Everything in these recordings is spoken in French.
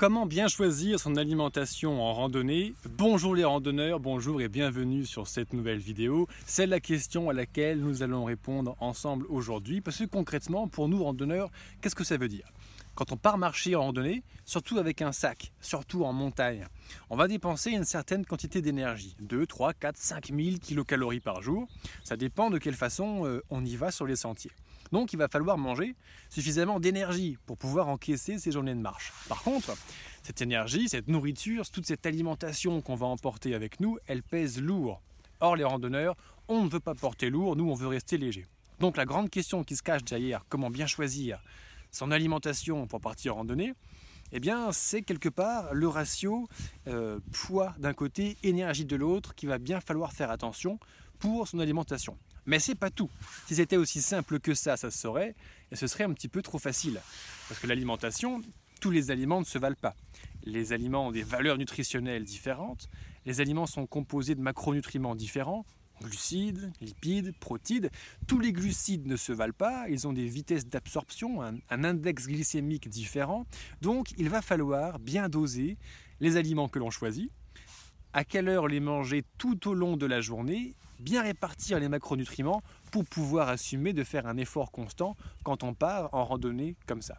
Comment bien choisir son alimentation en randonnée? Bonjour les randonneurs, bonjour et bienvenue sur cette nouvelle vidéo. C'est la question à laquelle nous allons répondre ensemble aujourd'hui parce que concrètement pour nous randonneurs, qu'est-ce que ça veut dire? Quand on part marcher en randonnée, surtout avec un sac, surtout en montagne, on va dépenser une certaine quantité d'énergie, 2, 3, 4, 5 000 kilocalories par jour. Ça dépend de quelle façon euh, on y va sur les sentiers. Donc il va falloir manger suffisamment d'énergie pour pouvoir encaisser ces journées de marche. Par contre, cette énergie, cette nourriture, toute cette alimentation qu'on va emporter avec nous, elle pèse lourd. Or les randonneurs, on ne veut pas porter lourd, nous on veut rester léger. Donc la grande question qui se cache derrière, comment bien choisir son alimentation pour partir en randonnée, eh bien, c'est quelque part le ratio euh, poids d'un côté, énergie de l'autre, qui va bien falloir faire attention pour son alimentation. Mais c'est pas tout. Si c'était aussi simple que ça, ça se saurait, et ce serait un petit peu trop facile. Parce que l'alimentation, tous les aliments ne se valent pas. Les aliments ont des valeurs nutritionnelles différentes, les aliments sont composés de macronutriments différents, glucides, lipides, protides. Tous les glucides ne se valent pas, ils ont des vitesses d'absorption, un, un, index glycémique différent. Donc il va falloir bien doser les aliments que l'on choisit, à quelle heure les manger tout au long de la journée bien répartir les macronutriments pour pouvoir assumer de faire un effort constant quand on part en randonnée comme ça.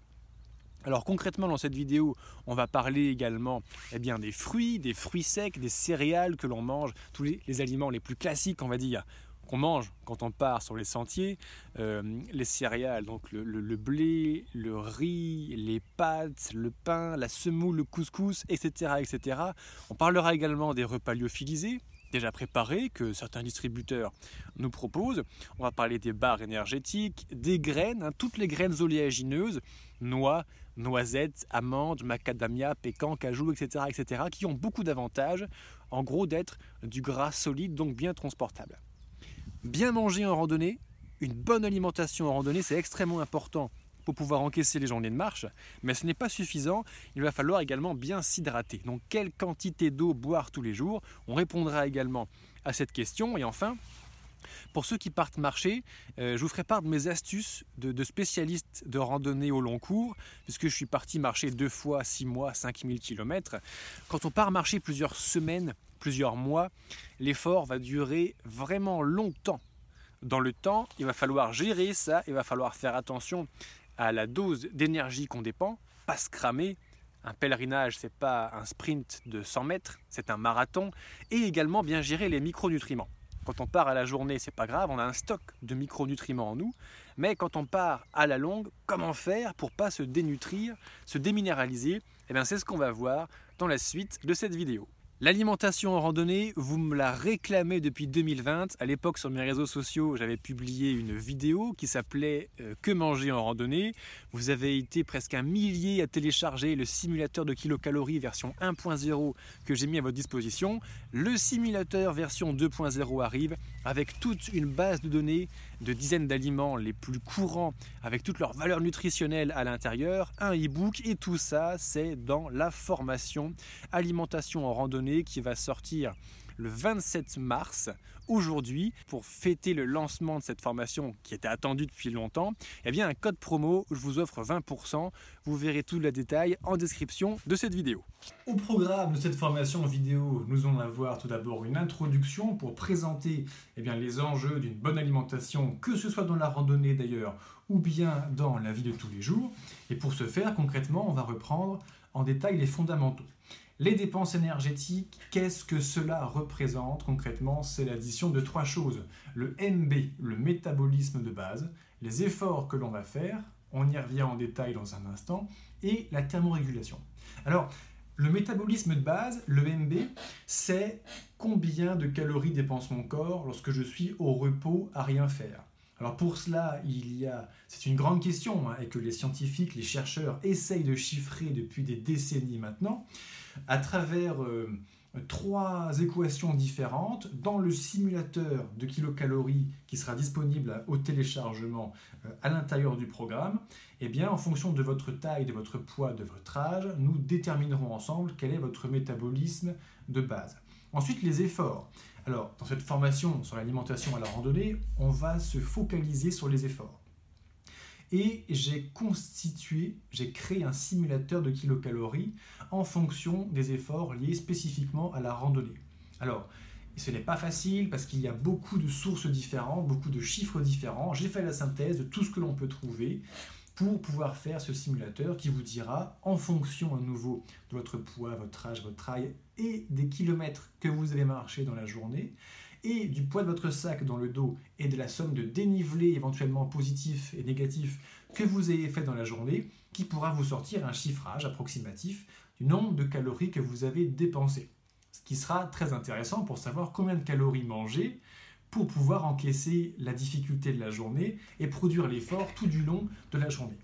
Alors concrètement dans cette vidéo, on va parler également eh bien, des fruits, des fruits secs, des céréales que l'on mange, tous les, aliments les plus classiques on va dire qu'on mange quand on part sur les sentiers, euh, les céréales, donc le, blé, le riz, les pâtes, le pain, la semoule, le couscous, etc., etc. On parlera également des repas lyophilisés, déjà préparés que certains distributeurs nous proposent. On va parler des barres énergétiques, des graines, hein, toutes les graines oléagineuses, noix, noisettes, amandes, macadamia, pécan, cajou, etc., etc., qui ont beaucoup d'avantages, en gros d'être du gras solide, donc bien transportable. Bien manger en randonnée, une bonne alimentation en randonnée, c'est extrêmement important pour pouvoir encaisser les journées de marche, mais ce n'est pas suffisant, il va falloir également bien s'hydrater. Donc quelle quantité d'eau boire tous les jours? On répondra également à cette question. Et enfin, pour ceux qui partent marcher, euh, je vous ferai part de mes astuces de, de, spécialiste de randonnée au long cours, puisque je suis parti marcher deux fois, six mois, 5000 km. Quand on part marcher plusieurs semaines, plusieurs mois, l'effort va durer vraiment longtemps. Dans le temps, il va falloir gérer ça, il va falloir faire attention à la dose d'énergie qu'on dépend, pas se cramer. Un pèlerinage, c'est pas un sprint de 100 mètres, c'est un marathon. Et également bien gérer les micronutriments. Quand on part à la journée, c'est pas grave, on a un stock de micronutriments en nous. Mais quand on part à la longue, comment faire pour pas se dénutrir, se déminéraliser? Eh bien, c'est ce qu'on va voir dans la suite de cette vidéo. L'alimentation en randonnée, vous me la réclamez depuis 2020. À l'époque, sur mes réseaux sociaux, j'avais publié une vidéo qui s'appelait euh, Que manger en randonnée. Vous avez été presque un millier à télécharger le simulateur de kilocalories version 1.0 que j'ai mis à votre disposition. Le simulateur version 2.0 arrive avec toute une base de données de dizaines d'aliments les plus courants avec toutes leurs valeurs nutritionnelles à l'intérieur, un e-book et tout ça c'est dans la formation. Alimentation en randonnée qui va sortir le 27 mars, aujourd'hui, pour fêter le lancement de cette formation qui était attendue depuis longtemps, eh bien un code promo, je vous offre 20%. Vous verrez tout le détail en description de cette vidéo. Au programme de cette formation vidéo, nous allons avoir tout d'abord une introduction pour présenter eh bien, les enjeux d'une bonne alimentation, que ce soit dans la randonnée d'ailleurs, ou bien dans la vie de tous les jours. Et pour ce faire, concrètement, on va reprendre en détail les fondamentaux. Les dépenses énergétiques, qu'est-ce que cela représente concrètement? C'est l'addition de trois choses. Le MB, le métabolisme de base, les efforts que l'on va faire, on y revient en détail dans un instant, et la thermorégulation. Alors, le métabolisme de base, le MB, c'est combien de calories dépense mon corps lorsque je suis au repos à rien faire? Alors pour cela, il y a, c'est une grande question hein, et que les scientifiques, les chercheurs essayent de chiffrer depuis des décennies maintenant, à travers euh, trois équations différentes dans le simulateur de kilocalories qui sera disponible au téléchargement euh, à l'intérieur du programme. Et eh bien, en fonction de votre taille, de votre poids, de votre âge, nous déterminerons ensemble quel est votre métabolisme de base. Ensuite, les efforts. Alors, dans cette formation sur l'alimentation à la randonnée, on va se focaliser sur les efforts. et j'ai constitué, j'ai créé un simulateur de kilocalories en fonction des efforts liés spécifiquement à la randonnée. Alors, ce n'est pas facile parce qu'il y a beaucoup de sources différentes, beaucoup de chiffres différents. J'ai fait la synthèse de tout ce que l'on peut trouver pour pouvoir faire ce simulateur qui vous dira, en fonction à nouveau de votre poids, votre âge, votre taille et des kilomètres que vous avez marché dans la journée, et du poids de votre sac dans le dos et de la somme de dénivelé éventuellement positif et négatif que vous avez fait dans la journée, qui pourra vous sortir un chiffrage approximatif du nombre de calories que vous avez dépensé. Ce qui sera très intéressant pour savoir combien de calories manger pour pouvoir encaisser la difficulté de la journée et produire l'effort tout du long de la journée.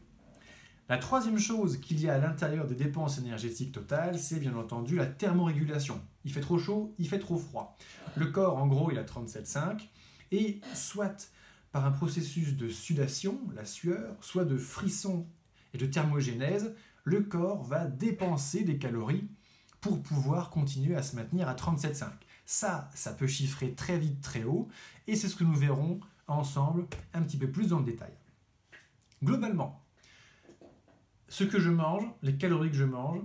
La troisième chose qu'il y a à l'intérieur des dépenses énergétiques totales, c'est bien entendu la thermorégulation. Il fait trop chaud, il fait trop froid. Le corps, en gros, il a 37,5 et soit par un processus de sudation, la sueur, soit de frisson et de thermogénèse, le corps va dépenser des calories pour pouvoir continuer à se maintenir à 37,5. Ça, ça peut chiffrer très vite très haut et c'est ce que nous verrons ensemble un petit peu plus dans le détail. Globalement, ce que je mange, les calories que je mange,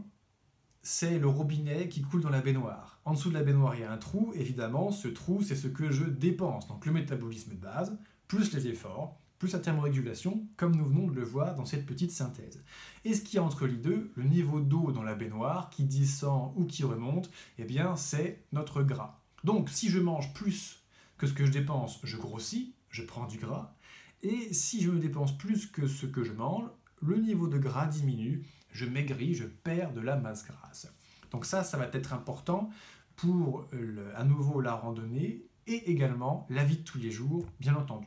c'est le robinet qui coule dans la baignoire. En dessous de la baignoire, il y a un trou. Évidemment, ce trou, c'est ce que je dépense. Donc le métabolisme de base, plus les efforts, plus la thermorégulation, comme nous venons de le voir dans cette petite synthèse. Et ce qui est entre les deux, le niveau d'eau dans la baignoire, qui descend ou qui remonte, eh bien, c'est notre gras. Donc si je mange plus que ce que je dépense, je grossis, je prends du gras. Et si je me dépense plus que ce que je mange, le niveau de gras diminue, je maigris, je perds de la masse grasse. Donc ça, ça va être important pour à nouveau la randonnée et également la vie de tous les jours, bien entendu.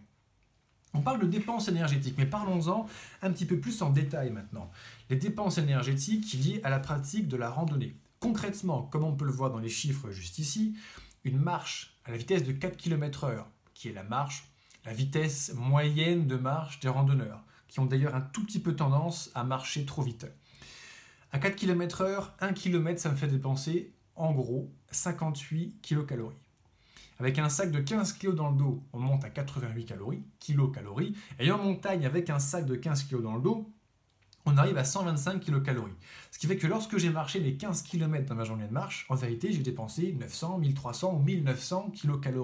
On parle de dépenses énergétiques, mais parlons-en un petit peu plus en détail maintenant. Les dépenses énergétiques liées à la pratique de la randonnée. Concrètement, comme on peut le voir dans les chiffres juste ici, une marche à la vitesse de 4 km/h, qui est la marche, la vitesse moyenne de marche des randonneurs qui ont d'ailleurs un tout petit peu tendance à marcher trop vite. À 4 km/h, 1 km, ça me fait dépenser en gros 58 kcal. Avec un sac de 15 kg dans le dos, on monte à 88 calories, kilocalories. Et en montagne, avec un sac de 15 kg dans le dos, on arrive à 125 kcal. Ce qui fait que lorsque j'ai marché les 15 km dans ma journée de marche, en vérité, j'ai dépensé 900, 1300 ou 1900 kcal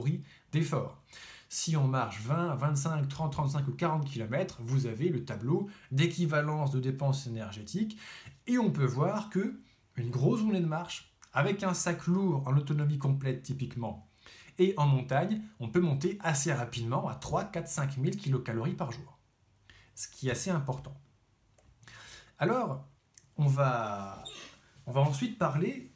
d'effort. Si on marche 20, 25, 30, 35 ou 40 km, vous avez le tableau d'équivalence de dépenses énergétiques et on peut voir que une grosse journée de marche avec un sac lourd en autonomie complète typiquement et en montagne, on peut monter assez rapidement à 3, 4, 5 000 kcal par jour. Ce qui est assez important. Alors, on va, on va ensuite parler,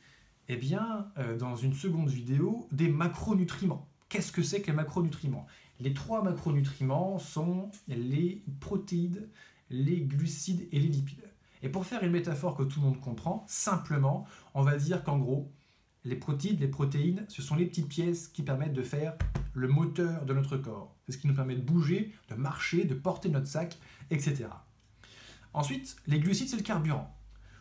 eh bien, euh, dans une seconde vidéo, des macronutriments. Qu'est-ce que c'est que les macronutriments? Les trois macronutriments sont les protéines, les glucides et les lipides. Et pour faire une métaphore que tout le monde comprend, simplement, on va dire qu'en gros, les protéines, les protéines, ce sont les petites pièces qui permettent de faire le moteur de notre corps. C'est ce qui nous permet de bouger, de marcher, de porter notre sac, etc. Ensuite, les glucides, c'est le carburant.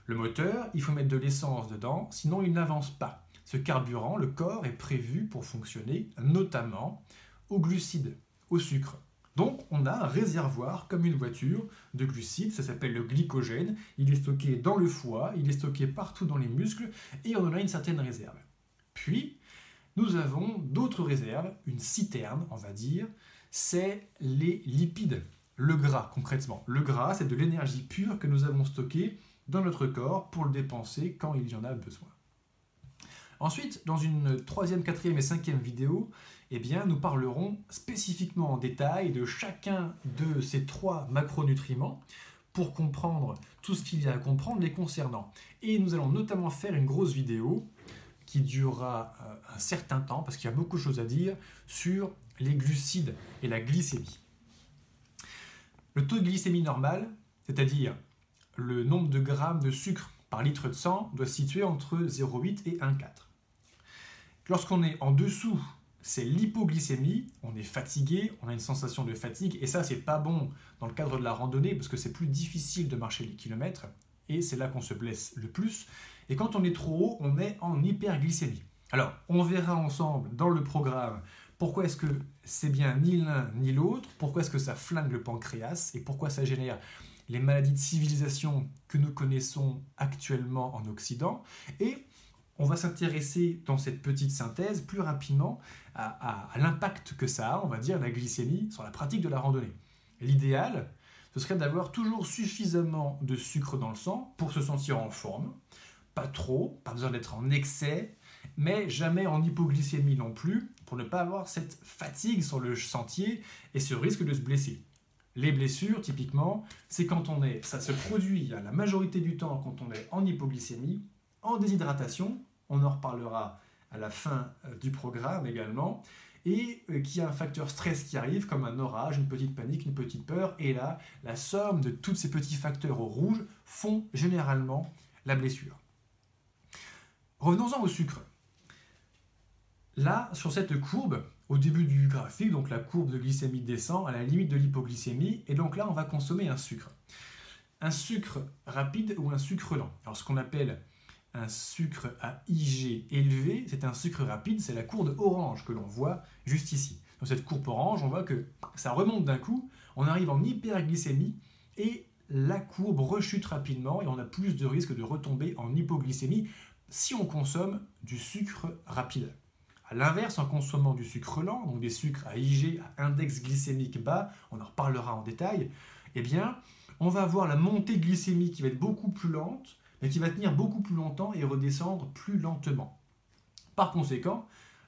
Le moteur, il faut mettre de l'essence dedans, sinon il n'avance pas. Ce carburant, le corps est prévu pour fonctionner notamment aux glucides, au sucre. Donc on a un réservoir comme une voiture de glucides, ça s'appelle le glycogène, il est stocké dans le foie, il est stocké partout dans les muscles et on en a une certaine réserve. Puis nous avons d'autres réserves, une citerne on va dire, c'est les lipides, le gras concrètement. Le gras c'est de l'énergie pure que nous avons stockée dans notre corps pour le dépenser quand il y en a besoin. Ensuite, dans une troisième, quatrième et cinquième vidéo, eh bien, nous parlerons spécifiquement en détail de chacun de ces trois macronutriments pour comprendre tout ce qu'il y a à comprendre les concernant. Et nous allons notamment faire une grosse vidéo qui durera euh, un certain temps, parce qu'il y a beaucoup de choses à dire, sur les glucides et la glycémie. Le taux de glycémie normal, c'est-à-dire le nombre de grammes de sucre par litre de sang, doit se situer entre 0,8 et 1,4. Lorsqu'on est en dessous, c'est l'hypoglycémie, on est fatigué, on a une sensation de fatigue, et ça c'est pas bon dans le cadre de la randonnée parce que c'est plus difficile de marcher les kilomètres, et c'est là qu'on se blesse le plus. Et quand on est trop haut, on est en hyperglycémie. Alors, on verra ensemble dans le programme Pourquoi est-ce que c'est bien ni l'un ni l'autre Pourquoi est-ce que ça flingue le pancréas Et pourquoi ça génère les maladies de civilisation que nous connaissons actuellement en Occident Et on va s'intéresser dans cette petite synthèse plus rapidement à, l'impact que ça a, on va dire, la glycémie sur la pratique de la randonnée. L'idéal, ce serait d'avoir toujours suffisamment de sucre dans le sang pour se sentir en forme. Pas trop, pas besoin d'être en excès, mais jamais en hypoglycémie non plus, pour ne pas avoir cette fatigue sur le sentier et ce risque de se blesser. Les blessures, typiquement, c'est quand on est, ça se produit la majorité du temps quand on est en hypoglycémie, en déshydratation, on en reparlera à la fin euh, du programme également, et euh, qui a un facteur stress qui arrive, comme un orage, une petite panique, une petite peur, et là, la somme de tous ces petits facteurs au rouge font généralement la blessure. Revenons-en au sucre. Là, sur cette courbe, au début du graphique, donc la courbe de glycémie descend à la limite de l'hypoglycémie, et donc là, on va consommer un sucre. Un sucre rapide ou un sucre lent. Alors, ce qu'on appelle un sucre à IG élevé, c'est un sucre rapide, c'est la courbe orange que l'on voit juste ici. Dans cette courbe orange, on voit que ça remonte d'un coup, on arrive en hyperglycémie et la courbe rechute rapidement et on a plus de risque de retomber en hypoglycémie si on consomme du sucre rapide. A l'inverse, en consommant du sucre lent, donc des sucres à IG, à index glycémique bas, on en reparlera en détail, eh bien, on va avoir la montée glycémique qui va être beaucoup plus lente, mais qui va tenir beaucoup plus longtemps et redescendre plus lentement. Par conséquent,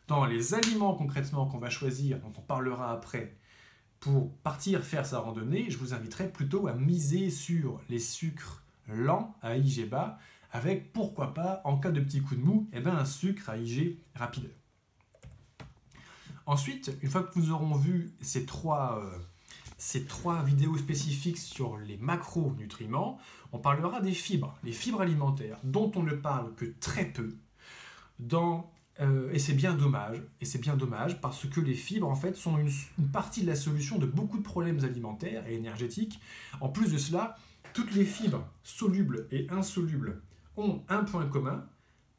dans les aliments concrètement qu'on va choisir, dont on parlera après, pour partir faire sa randonnée, je vous inviterai plutôt à miser sur les sucres lents à IG bas, avec pourquoi pas, en cas de petit coup de mou, eh ben, un sucre à IG rapide. Ensuite, une fois que nous aurons vu ces trois, euh, ces trois vidéos spécifiques sur les macronutriments, on parlera des fibres, les fibres alimentaires, dont on ne parle que très peu. Euh, et c'est bien dommage, et c'est bien dommage parce que les fibres en fait sont une, une, partie de la solution de beaucoup de problèmes alimentaires et énergétiques. En plus de cela, toutes les fibres solubles et insolubles ont un point commun.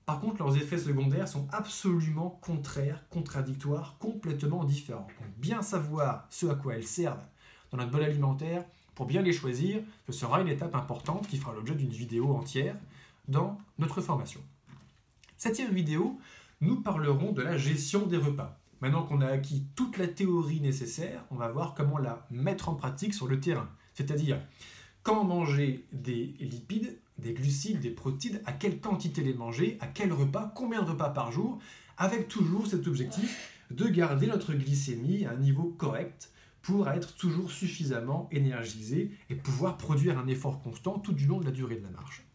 Par contre, leurs effets secondaires sont absolument contraires, contradictoires, complètement différents. Donc, bien savoir ce à quoi elles servent dans notre bol alimentaire, pour bien les choisir, ce sera une étape importante qui fera l'objet d'une vidéo entière dans notre formation. Septième vidéo, nous parlerons de la gestion des repas. Maintenant qu'on a acquis toute la théorie nécessaire, on va voir comment la mettre en pratique sur le terrain. C'est-à-dire quand manger des lipides, des glucides, des protides, à quelle quantité les manger, à quel repas, combien de repas par jour, avec toujours cet objectif de garder notre glycémie à un niveau correct pour être toujours suffisamment énergisé et pouvoir produire un effort constant tout du long de la durée de la marche.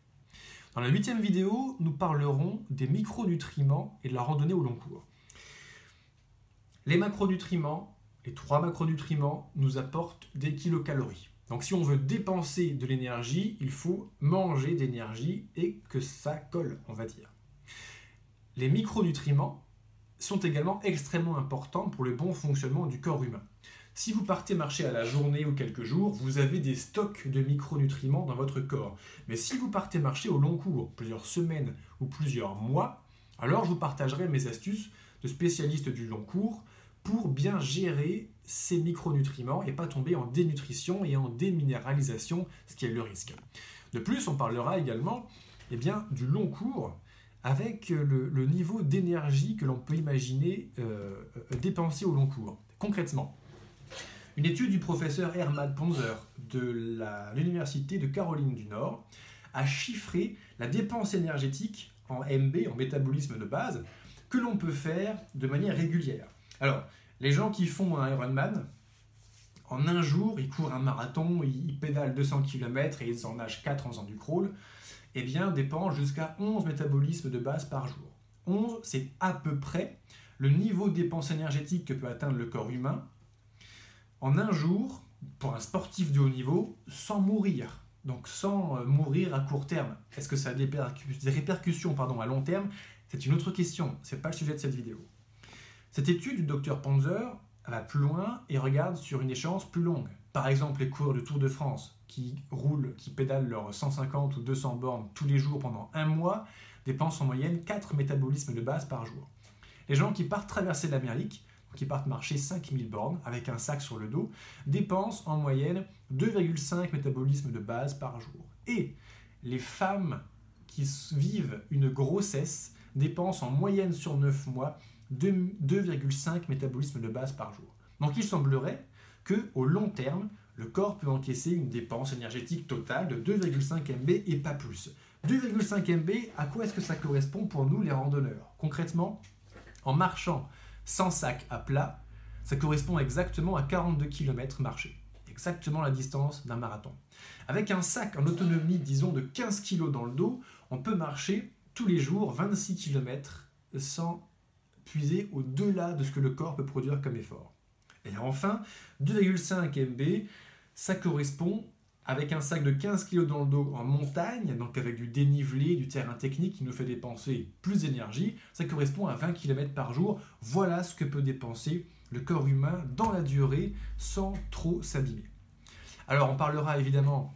Dans la huitième vidéo, nous parlerons des micronutriments et de la randonnée au long cours. Les macronutriments, les trois macronutriments, nous apportent des kilocalories. Donc si on veut dépenser de l'énergie, il faut manger d'énergie et que ça colle, on va dire. Les micronutriments sont également extrêmement importants pour le bon fonctionnement du corps humain. Si vous partez marcher à la journée ou quelques jours, vous avez des stocks de micronutriments dans votre corps. Mais si vous partez marcher au long cours, plusieurs semaines ou plusieurs mois, alors je vous partagerai mes astuces de spécialiste du long cours pour bien gérer ces micronutriments et pas tomber en dénutrition et en déminéralisation, ce qui est le risque. De plus, on parlera également eh bien, du long cours avec le, niveau d'énergie que l'on peut imaginer euh, euh, dépenser au long cours. Concrètement, une étude du professeur Hermann Ponzer de l'Université de Caroline du Nord a chiffré la dépense énergétique en MB, en métabolisme de base, que l'on peut faire de manière régulière. Alors, les gens qui font un Ironman, en un jour, ils courent un marathon, ils pédalent 200 km et ils en nagent 4 en faisant du crawl, eh bien, dépensent jusqu'à 11 métabolismes de base par jour. 11, c'est à peu près le niveau de dépense énergétique que peut atteindre le corps humain en un jour, pour un sportif de haut niveau, sans mourir. Donc sans euh, mourir à court terme. Est-ce que ça a des, répercussions à long terme? C'est une autre question, ce n'est pas le sujet de cette vidéo. Cette étude du docteur Panzer va plus loin et regarde sur une échéance plus longue. Par exemple, les coureurs de Tour de France qui roulent, qui pédalent leurs 150 ou 200 bornes tous les jours pendant un mois dépensent en moyenne 4 métabolismes de base par jour. Les gens qui partent traverser l'Amérique qui partent marcher 5000 bornes avec un sac sur le dos, dépensent en moyenne 2,5 métabolismes de base par jour. Et les femmes qui vivent une grossesse dépensent en moyenne sur 9 mois 2,5 métabolismes de base par jour. Donc il semblerait que au long terme, le corps peut encaisser une dépense énergétique totale de 2,5 MB et pas plus. 2,5 MB, à quoi est-ce que ça correspond pour nous les randonneurs? Concrètement, en marchant sans sac à plat, ça correspond exactement à 42 km marchés. Exactement la distance d'un marathon. Avec un sac en autonomie, disons, de 15 kg dans le dos, on peut marcher tous les jours 26 km sans puiser au-delà de ce que le corps peut produire comme effort. Et enfin, 2,5 MB, ça correspond avec un sac de 15 kg dans le dos en montagne, donc avec du dénivelé, du terrain technique qui nous fait dépenser plus d'énergie, ça correspond à 20 km par jour. Voilà ce que peut dépenser le corps humain dans la durée sans trop s'abîmer. Alors on parlera évidemment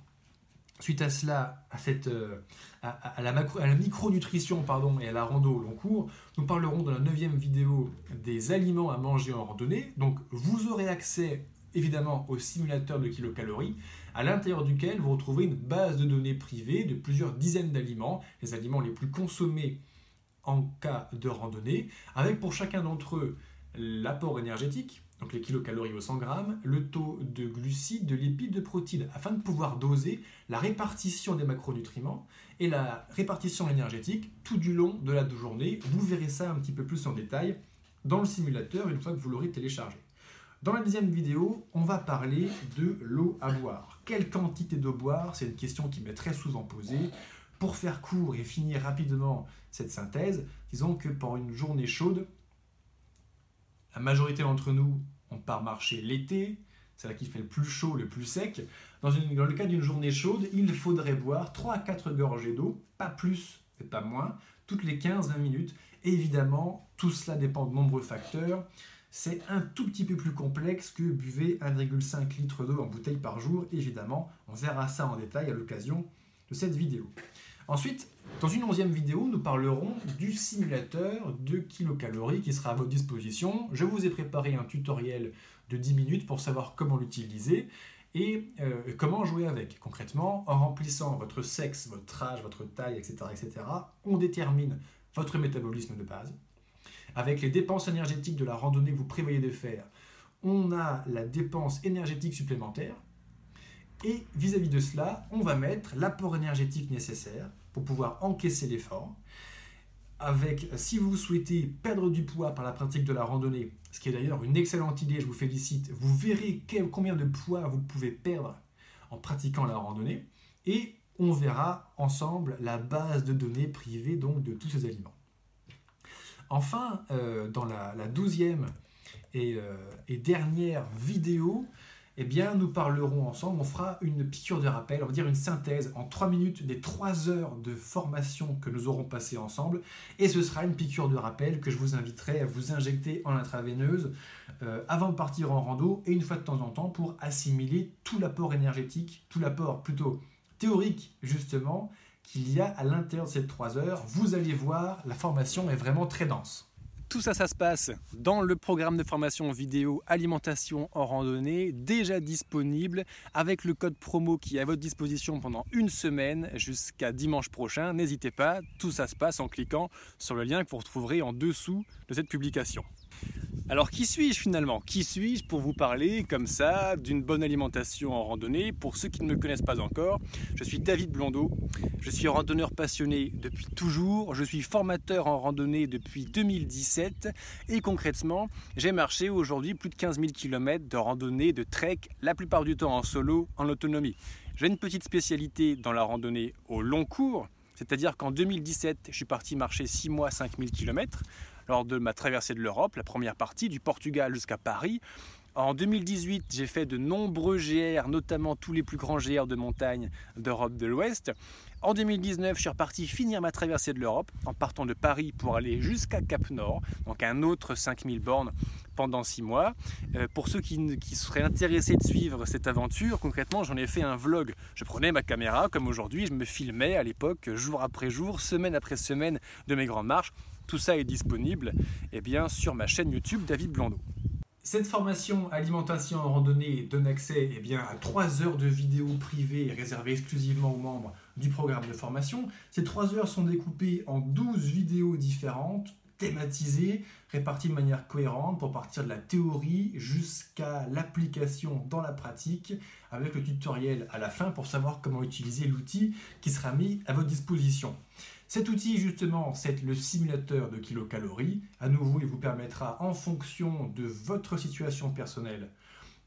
suite à cela, à, cette, euh, à, la, la, micronutrition pardon, et à la rando au long cours, nous parlerons dans la neuvième vidéo des aliments à manger en randonnée. Donc vous aurez accès évidemment au simulateur de kilocalories, à l'intérieur duquel vous retrouvez une base de données privée de plusieurs dizaines d'aliments, les aliments les plus consommés en cas de randonnée, avec pour chacun d'entre eux l'apport énergétique, donc les kilocalories au 100 grammes, le taux de glucides, de lipides, de protéines, afin de pouvoir doser la répartition des macronutriments et la répartition énergétique tout du long de la journée. Vous verrez ça un petit peu plus en détail dans le simulateur une fois que vous l'aurez téléchargé. Dans la deuxième vidéo, on va parler de l'eau à boire. Quelle quantité d'eau boire C'est une question qui m'est très souvent posée. Pour faire court et finir rapidement cette synthèse, disons que pour une journée chaude, la majorité d'entre nous, on part marcher l'été, c'est là qu'il fait le plus chaud, le plus sec. Dans, dans le cas d'une journée chaude, il faudrait boire 3 à 4 gorgées d'eau, pas plus et pas moins, toutes les 15-20 minutes. évidemment, tout cela dépend de nombreux facteurs c'est un tout petit peu plus complexe que buvez 1,5 litre d'eau en bouteille par jour, évidemment. On verra ça en détail à l'occasion de cette vidéo. Ensuite, dans une onzième vidéo, nous parlerons du simulateur de kilocalories qui sera à votre disposition. Je vous ai préparé un tutoriel de 10 minutes pour savoir comment l'utiliser et euh, comment jouer avec. Concrètement, en remplissant votre sexe, votre âge, votre taille, etc., etc., on détermine votre métabolisme de base, avec les dépenses énergétiques de la randonnée que vous prévoyez de faire, on a la dépense énergétique supplémentaire. Et vis-à-vis de cela, on va mettre l'apport énergétique nécessaire pour pouvoir encaisser l'effort. Avec, si vous souhaitez perdre du poids par la pratique de la randonnée, ce qui est d'ailleurs une excellente idée, je vous félicite, vous verrez combien de poids vous pouvez perdre en pratiquant la randonnée. Et on verra ensemble la base de données privée donc de tous ces aliments. Enfin, euh, dans la, douzième euh, et, dernière vidéo, eh bien, nous parlerons ensemble, on fera une piqûre de rappel, on va dire une synthèse en trois minutes des trois heures de formation que nous aurons passé ensemble. Et ce sera une piqûre de rappel que je vous inviterai à vous injecter en intraveineuse euh, avant de partir en rando et une fois de temps en temps pour assimiler tout l'apport énergétique, tout l'apport plutôt théorique justement, qu'il y a à l'intérieur de ces trois heures. Vous allez voir, la formation est vraiment très dense. Tout ça, ça se passe dans le programme de formation vidéo Alimentation en randonnée, déjà disponible avec le code promo qui est à votre disposition pendant une semaine jusqu'à dimanche prochain. N'hésitez pas, tout ça se passe en cliquant sur le lien que vous retrouverez en dessous de cette publication. Alors qui suis-je finalement? Qui suis-je pour vous parler comme ça d'une bonne alimentation en randonnée? Pour ceux qui ne me connaissent pas encore, je suis David Blondeau. Je suis randonneur passionné depuis toujours. Je suis formateur en randonnée depuis 2017. Et concrètement, j'ai marché aujourd'hui plus de 15 000 km de randonnée, de trek, la plupart du temps en solo, en autonomie. J'ai une petite spécialité dans la randonnée au long cours. C'est-à-dire qu'en 2017, je suis parti marcher 6 mois, 5000 km lors de ma traversée de l'Europe, la première partie, du Portugal jusqu'à Paris. En 2018, j'ai fait de nombreux GR, notamment tous les plus grands GR de montagne d'Europe de l'Ouest. En 2019, je suis reparti finir ma traversée de l'Europe en partant de Paris pour aller jusqu'à Cap Nord, donc un autre 5000 bornes pendant 6 mois. Euh, pour ceux qui, qui, seraient intéressés de suivre cette aventure, concrètement, j'en ai fait un vlog. Je prenais ma caméra, comme aujourd'hui, je me filmais à l'époque, jour après jour, semaine après semaine de mes grandes marches. Tout ça est disponible eh sur ma chaîne YouTube David Blondeau. Cette formation alimentation en randonnée donne accès eh à 3 heures de vidéos privées réservées exclusivement aux membres du programme de formation. Ces 3 heures sont découpées en 12 vidéos différentes, thématisées, réparties de manière cohérente pour partir de la théorie jusqu'à l'application dans la pratique, avec le tutoriel à la fin pour savoir comment utiliser l'outil qui sera mis à votre disposition. Cet outil, justement, c'est le simulateur de kilocalories. À nouveau, il vous permettra, en fonction de votre situation personnelle,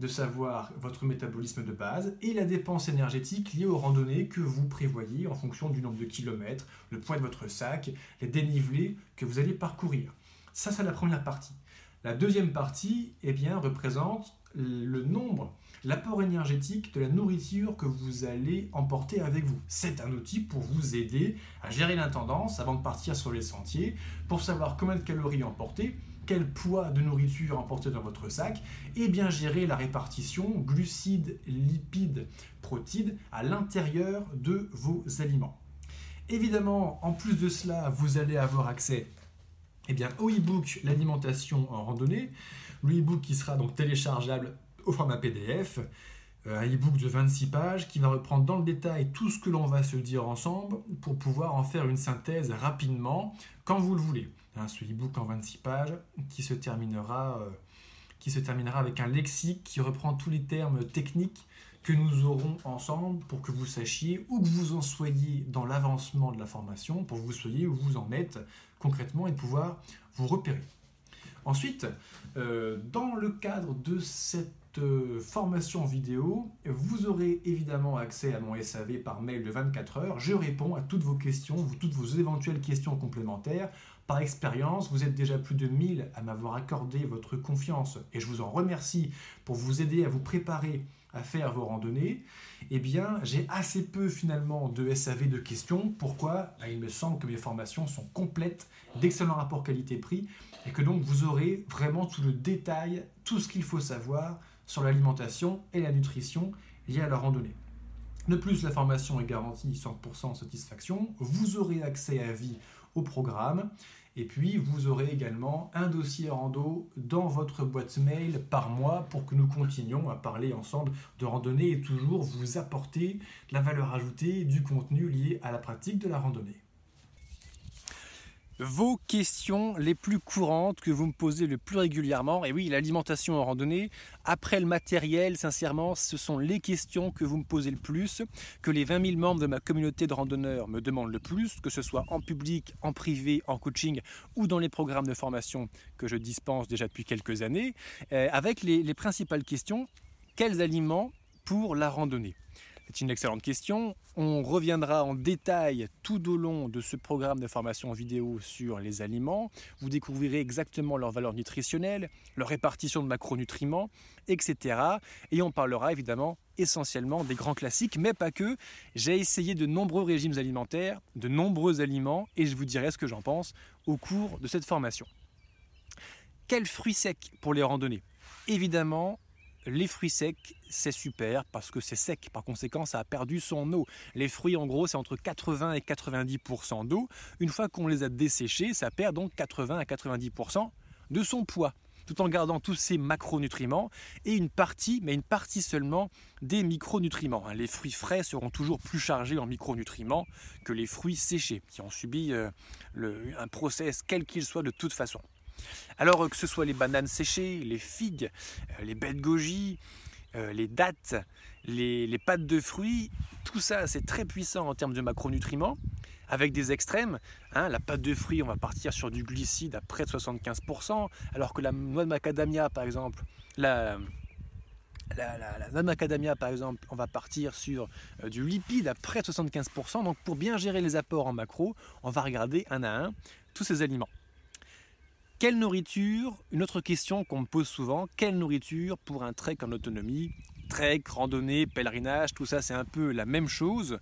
de savoir votre métabolisme de base et la dépense énergétique liée aux randonnées que vous prévoyez en fonction du nombre de kilomètres, le poids de votre sac, les dénivelés que vous allez parcourir. Ça, c'est la première partie. La deuxième partie, eh bien, représente le nombre l'apport énergétique de la nourriture que vous allez emporter avec vous. C'est un outil pour vous aider à gérer l'intendance avant de partir sur les sentiers, pour savoir combien de calories emporter, quel poids de nourriture emporter dans votre sac, et bien gérer la répartition glucides, lipides, protides à l'intérieur de vos aliments. Évidemment, en plus de cela, vous allez avoir accès eh bien, au e-book L'alimentation en randonnée, le e-book qui sera donc téléchargeable au format PDF, euh, un e-book de 26 pages qui va reprendre dans le détail tout ce que l'on va se dire ensemble pour pouvoir en faire une synthèse rapidement quand vous le voulez. Hein, ce e-book en 26 pages qui se terminera euh, qui se terminera avec un lexique qui reprend tous les termes techniques que nous aurons ensemble pour que vous sachiez où que vous en soyez dans l'avancement de la formation, pour que vous soyez où vous en êtes concrètement et pouvoir vous repérer. Ensuite, euh, dans le cadre de cette euh, formation vidéo, vous aurez évidemment accès à mon SAV par mail de 24 heures. Je réponds à toutes vos questions, toutes vos éventuelles questions complémentaires. Par expérience, vous êtes déjà plus de 1000 à m'avoir accordé votre confiance et je vous en remercie pour vous aider à vous préparer à faire vos randonnées, eh bien, j'ai assez peu finalement de SAV de questions. Pourquoi? Bah, Il me semble que mes formations sont complètes, d'excellents rapports qualité-prix, et que donc vous aurez vraiment tout le détail, tout ce qu'il faut savoir sur l'alimentation et la nutrition liées à la randonnée. De plus, la formation est garantie 100% satisfaction. Vous aurez accès à vie au programme. Et puis, vous aurez également un dossier rando dans votre boîte mail par mois pour que nous continuions à parler ensemble de randonnée et toujours vous apporter la valeur ajoutée du contenu lié à la pratique de la randonnée vos questions les plus courantes que vous me posez le plus régulièrement. Et oui, l'alimentation en randonnée, après le matériel, sincèrement, ce sont les questions que vous me posez le plus, que les 20 000 membres de ma communauté de randonneurs me demandent le plus, que ce soit en public, en privé, en coaching ou dans les programmes de formation que je dispense déjà depuis quelques années, euh, avec les principales questions. Quels aliments pour la randonnée? C'est une excellente question. On reviendra en détail tout au long de ce programme de formation vidéo sur les aliments. Vous découvrirez exactement leur valeur nutritionnelle, leur répartition de macronutriments, etc. Et on parlera évidemment essentiellement des grands classiques, mais pas que. J'ai essayé de nombreux régimes alimentaires, de nombreux aliments, et je vous dirai ce que j'en pense au cours de cette formation. Quels fruits secs pour les randonnées? Évidemment, les fruits secs, c'est super parce que c'est sec. Par conséquent, ça a perdu son eau. Les fruits, en gros, c'est entre 80 et 90% d'eau. Une fois qu'on les a desséchés, ça perd donc 80 à 90% de son poids tout en gardant tous ces macronutriments et une partie, mais une partie seulement, des micronutriments. Hein. Les fruits frais seront toujours plus chargés en micronutriments que les fruits séchés, qui ont subi euh, un process quel qu'il soit de toute façon. Alors que ce soit les bananes séchées, les figues, euh, les baies de goji, euh, les dattes, les, pâtes de fruits, tout ça c'est très puissant en termes de macronutriments, avec des extrêmes. Hein. la pâte de fruits, on va partir sur du glucide à près de 75%, alors que la noix de macadamia par exemple, la, noix de macadamia, par exemple, on va partir sur euh, du lipide à près de 75%. Donc, pour bien gérer les apports en macro, on va regarder un à un tous ces aliments. Quelle nourriture Une autre question qu'on me pose souvent, quelle nourriture pour un trek en autonomie? Trek, randonnée, pèlerinage, tout ça c'est un peu la même chose.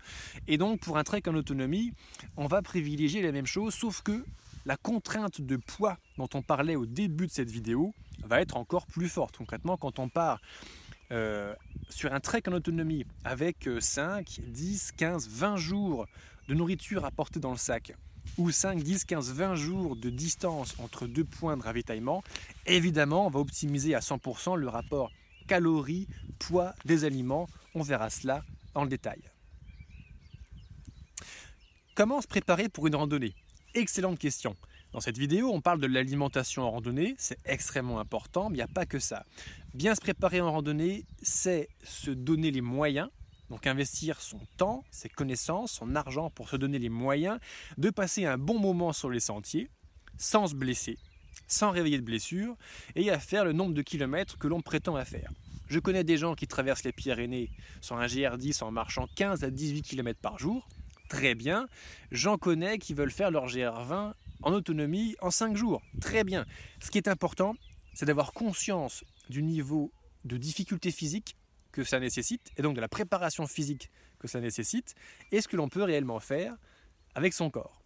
Et donc pour un trek en autonomie, on va privilégier la même chose, sauf que la contrainte de poids dont on parlait au début de cette vidéo va être encore plus forte. Concrètement, quand on part euh, sur un trek en autonomie avec 5, 10, 15, 20 jours de nourriture à porter dans le sac, ou 5, 10, 15, 20 jours de distance entre deux points de ravitaillement, évidemment, on va optimiser à 100% le rapport calories, poids des aliments. On verra cela en détail. Comment se préparer pour une randonnée? Excellente question. Dans cette vidéo, on parle de l'alimentation en randonnée, c'est extrêmement important, mais il n'y a pas que ça. Bien se préparer en randonnée, c'est se donner les moyens, donc investir son temps, ses connaissances, son argent pour se donner les moyens de passer un bon moment sur les sentiers, sans se blesser, sans réveiller de blessures, et à faire le nombre de kilomètres que l'on prétend à faire. Je connais des gens qui traversent les Pyrénées sur un GR10 en marchant 15 à 18 km par jour. Très bien. J'en connais qui veulent faire leur GR20 en autonomie en 5 jours. Très bien. Ce qui est important, c'est d'avoir conscience du niveau de difficulté physique que ça nécessite, et donc de la préparation physique que ça nécessite, et ce que l'on peut réellement faire avec son corps.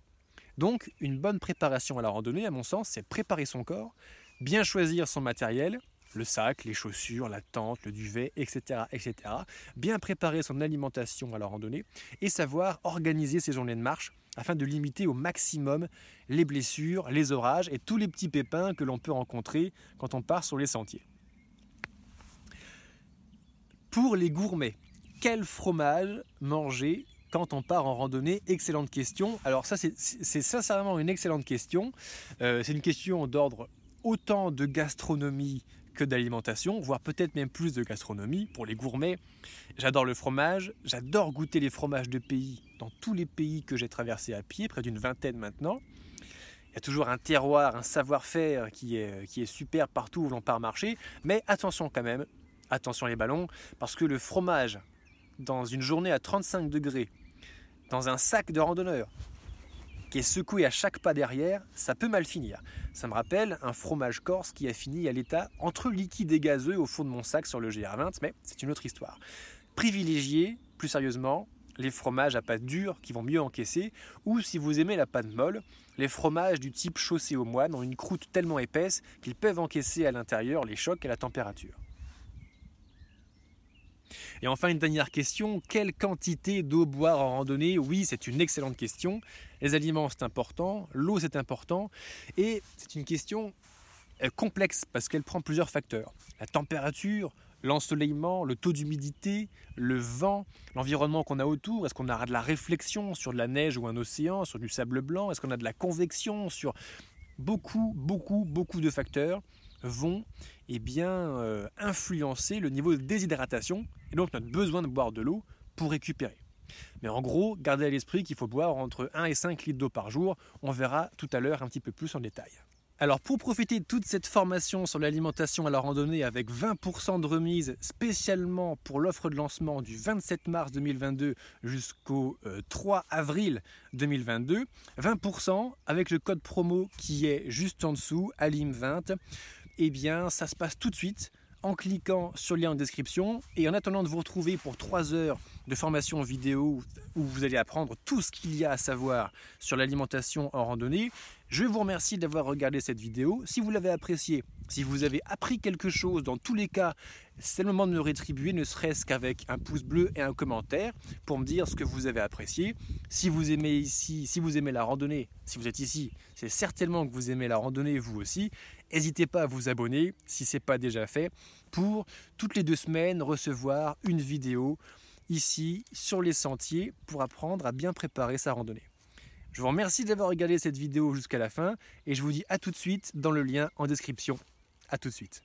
Donc une bonne préparation à la randonnée, à mon sens, c'est préparer son corps, bien choisir son matériel, le sac, les chaussures, la tente, le duvet, etc., etc. Bien préparer son alimentation à la randonnée et savoir organiser ses journées de marche afin de limiter au maximum les blessures, les orages et tous les petits pépins que l'on peut rencontrer quand on part sur les sentiers. Pour les gourmets, quel fromage manger quand on part en randonnée? Excellente question. Alors ça, c'est sincèrement une excellente question. Euh, c'est une question d'ordre autant de gastronomie que d'alimentation, voire peut-être même plus de gastronomie. Pour les gourmets, j'adore le fromage, j'adore goûter les fromages de pays dans tous les pays que j'ai traversés à pied, près d'une vingtaine maintenant. Il y a toujours un terroir, un savoir-faire qui est, qui est super partout où l'on part marcher, mais attention quand même, attention les ballons, parce que le fromage, dans une journée à 35 degrés, dans un sac de randonneur, qui est secoué à chaque pas derrière, ça peut mal finir. Ça me rappelle un fromage corse qui a fini à l'état entre liquide et gazeux au fond de mon sac sur le GR20, mais c'est une autre histoire. Privilégiez, plus sérieusement, les fromages à pâte dure qui vont mieux encaisser, ou si vous aimez la pâte molle, les fromages du type chaussé au moine ont une croûte tellement épaisse qu'ils peuvent encaisser à l'intérieur les chocs et la température. Et enfin, une dernière question, quelle quantité d'eau boire en randonnée? Oui, c'est une excellente question. Les aliments, c'est important, l'eau, c'est important, et c'est une question euh, complexe parce qu'elle prend plusieurs facteurs. La température, l'ensoleillement, le taux d'humidité, le vent, l'environnement qu'on a autour, est-ce qu'on a de la réflexion sur de la neige ou un océan, sur du sable blanc, est-ce qu'on a de la convection sur beaucoup, beaucoup, beaucoup de facteurs? Vont eh bien, euh, influencer le niveau de déshydratation et donc notre besoin de boire de l'eau pour récupérer. Mais en gros, gardez à l'esprit qu'il faut boire entre 1 et 5 litres d'eau par jour. On verra tout à l'heure un petit peu plus en détail. Alors pour profiter de toute cette formation sur l'alimentation à la randonnée avec 20% de remise spécialement pour l'offre de lancement du 27 mars 2022 jusqu'au 3 euh, avril 2022, 20% avec le code promo qui est juste en dessous, ALIM20, eh bien ça se passe tout de suite en cliquant sur le lien en description. Et en attendant de vous retrouver pour 3 heures de formation vidéo où vous allez apprendre tout ce qu'il y a à savoir sur l'alimentation en randonnée, je vous remercie d'avoir regardé cette vidéo. Si vous l'avez appréciée, si vous avez appris quelque chose, dans tous les cas, c'est le moment de me rétribuer, ne serait-ce qu'avec un pouce bleu et un commentaire pour me dire ce que vous avez apprécié. Si vous aimez ici, si vous aimez la randonnée, si vous êtes ici, c'est certainement que vous aimez la randonnée vous aussi. N'hésitez pas à vous abonner si ce n'est pas déjà fait pour toutes les deux semaines recevoir une vidéo ici sur les sentiers pour apprendre à bien préparer sa randonnée. Je vous remercie d'avoir regardé cette vidéo jusqu'à la fin et je vous dis à tout de suite dans le lien en description. A tout de suite.